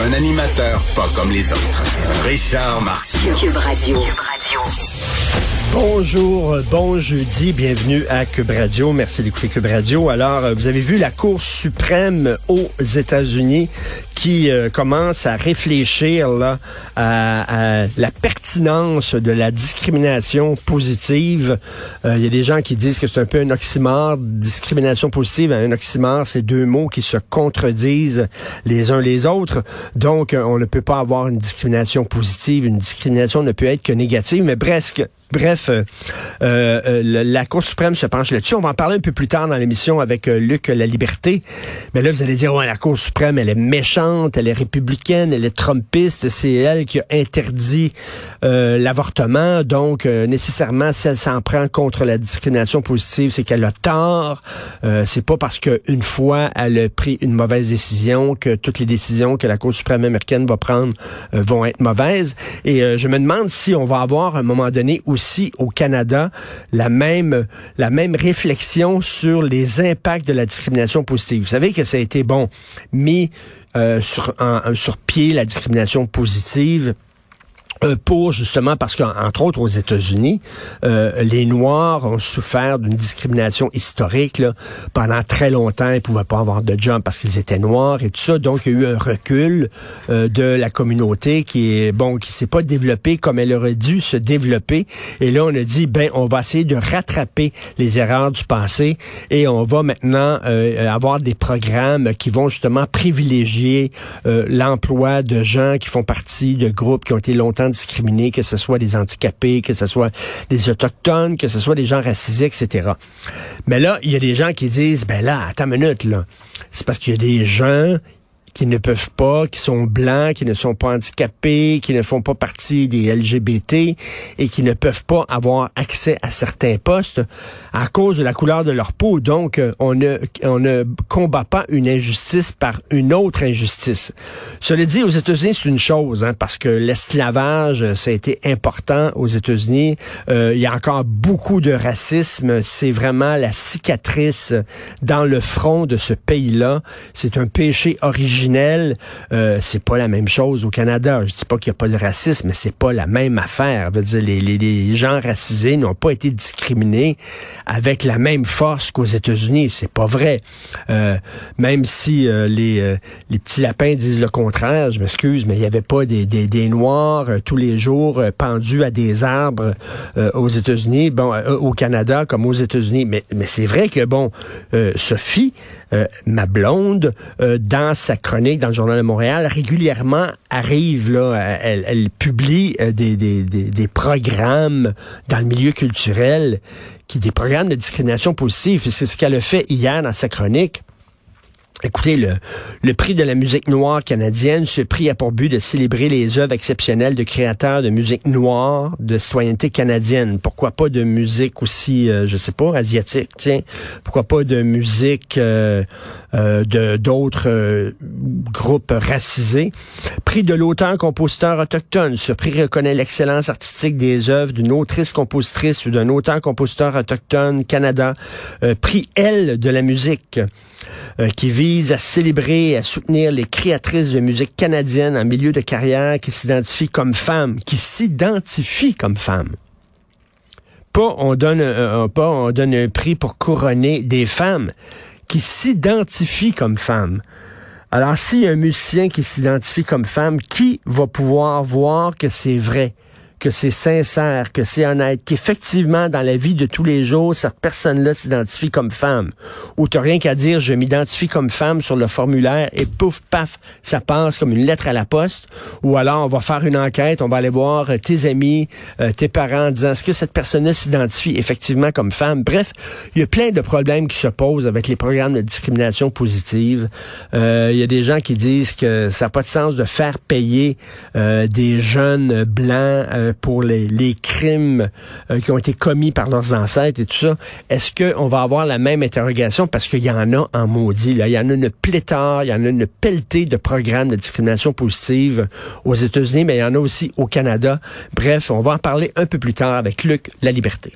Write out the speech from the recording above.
Un animateur pas comme les autres. Richard Martineau. Cube Radio. Bonjour, euh, bon jeudi, bienvenue à Cube Radio. Merci d'écouter Cube Radio. Alors, euh, vous avez vu la Cour suprême aux États-Unis qui euh, commence à réfléchir là, à, à la pertinence de la discrimination positive. Il y a des gens qui disent que c'est un peu un oxymore. Discrimination positive, un oxymore, c'est deux mots qui se contredisent les uns les autres. Donc, on ne peut pas avoir une discrimination positive. Une discrimination ne peut être que négative, mais presque Bref, euh, euh, la Cour suprême se penche là-dessus. On va en parler un peu plus tard dans l'émission avec euh, Luc La Liberté. Mais là, vous allez dire, ouais, la Cour suprême, elle est méchante, elle est républicaine, elle est trumpiste. C'est elle qui a interdit l'avortement. Donc, nécessairement, si elle s'en prend contre la discrimination positive, c'est qu'elle a tort. c'est pas parce qu'une fois elle a pris une mauvaise décision que toutes les décisions que la Cour suprême américaine va prendre vont être mauvaises. Et je me demande si on va avoir un moment donné où aussi au Canada la même, la même réflexion sur les impacts de la discrimination positive. Vous savez que ça a été bon mis euh, sur, sur pied la discrimination positive pour justement parce qu'entre autres aux États-Unis, euh, les Noirs ont souffert d'une discrimination historique là. pendant très longtemps. Ils pouvaient pas avoir de job parce qu'ils étaient noirs et tout ça. Donc il y a eu un recul euh, de la communauté qui est bon, qui s'est pas développée comme elle aurait dû se développer. Et là on a dit ben on va essayer de rattraper les erreurs du passé et on va maintenant avoir des programmes qui vont justement privilégier l'emploi de gens qui font partie de groupes qui ont été longtemps discriminés, que ce soit des handicapés, que ce soit des autochtones, que ce soit des gens racisés, etc. Mais là, il y a des gens qui disent, ben là, attends une minute, là. C'est parce qu'il y a des gens qui ne peuvent pas, qui sont blancs, qui ne sont pas handicapés, qui ne font pas partie des LGBT et qui ne peuvent pas avoir accès à certains postes à cause de la couleur de leur peau. Donc, euh, on ne, on ne combat pas une injustice par une autre injustice. Cela dit, aux États-Unis, c'est une chose, hein, parce que l'esclavage, ça a été important aux États-Unis. Euh, il y a encore beaucoup de racisme. C'est vraiment la cicatrice dans le front de ce pays-là. C'est un péché euh, c'est pas la même chose au Canada. Je dis pas qu'il n'y a pas de racisme, mais c'est pas la même affaire. Dire, les, gens racisés n'ont pas été discriminés avec la même force qu'aux États-Unis. C'est pas vrai. Euh, même si euh, les, petits lapins disent le contraire, je m'excuse, mais il n'y avait pas des, Noirs tous les jours pendus à des arbres aux États-Unis, bon, au Canada comme aux États-Unis. Mais c'est vrai que, bon, Sophie, ma blonde, dans sa chronique dans le Journal de Montréal, régulièrement arrive, là, elle, elle publie euh, des, des, des, des, programmes dans le milieu culturel, qui des programmes de discrimination positive. C'est ce qu'elle a fait hier dans sa chronique. Écoutez, le, prix de la musique noire canadienne, ce prix a pour but de célébrer les œuvres exceptionnelles de créateurs de musique noire, de citoyenneté canadienne. Pourquoi pas de musique aussi, euh, je sais pas, asiatique, tiens. Pourquoi pas de musique euh, euh, de d'autres groupes racisés. Prix de l'auteur-compositeur autochtone. Ce prix reconnaît l'excellence artistique des œuvres d'une autrice-compositrice ou d'un auteur-compositeur autochtone Canada. prix L de la musique. Euh, qui vise à célébrer et à soutenir les créatrices de musique canadienne en milieu de carrière qui s'identifient comme femmes, qui s'identifient comme femmes. Pas on pas on donne un prix pour couronner des femmes qui s'identifient comme femmes. Alors, s'il y a un musicien qui s'identifie comme femme, qui va pouvoir voir que c'est vrai? Que c'est sincère, que c'est honnête, qu'effectivement, dans la vie de tous les jours, cette personne-là s'identifie comme femme, ou t'as rien qu'à dire, je m'identifie comme femme sur le formulaire, et pouf, paf, ça passe comme une lettre à la poste, ou alors on va faire une enquête, on va aller voir euh, tes amis, euh, tes parents, en disant, est-ce que cette personne-là s'identifie effectivement comme femme? Bref, il y a plein de problèmes qui se posent avec les programmes de discrimination positive. Euh, il y a des gens qui disent que ça n'a pas de sens de faire payer des jeunes blancs pour les, crimes qui ont été commis par leurs ancêtres et tout ça. Est-ce qu'on va avoir la même interrogation? Parce qu'il y en a en maudit. Il y en a une pléthore, il y en a une pelletée de programmes de discrimination positive aux États-Unis, mais il y en a aussi au Canada. Bref, on va en parler un peu plus tard avec Luc La Liberté.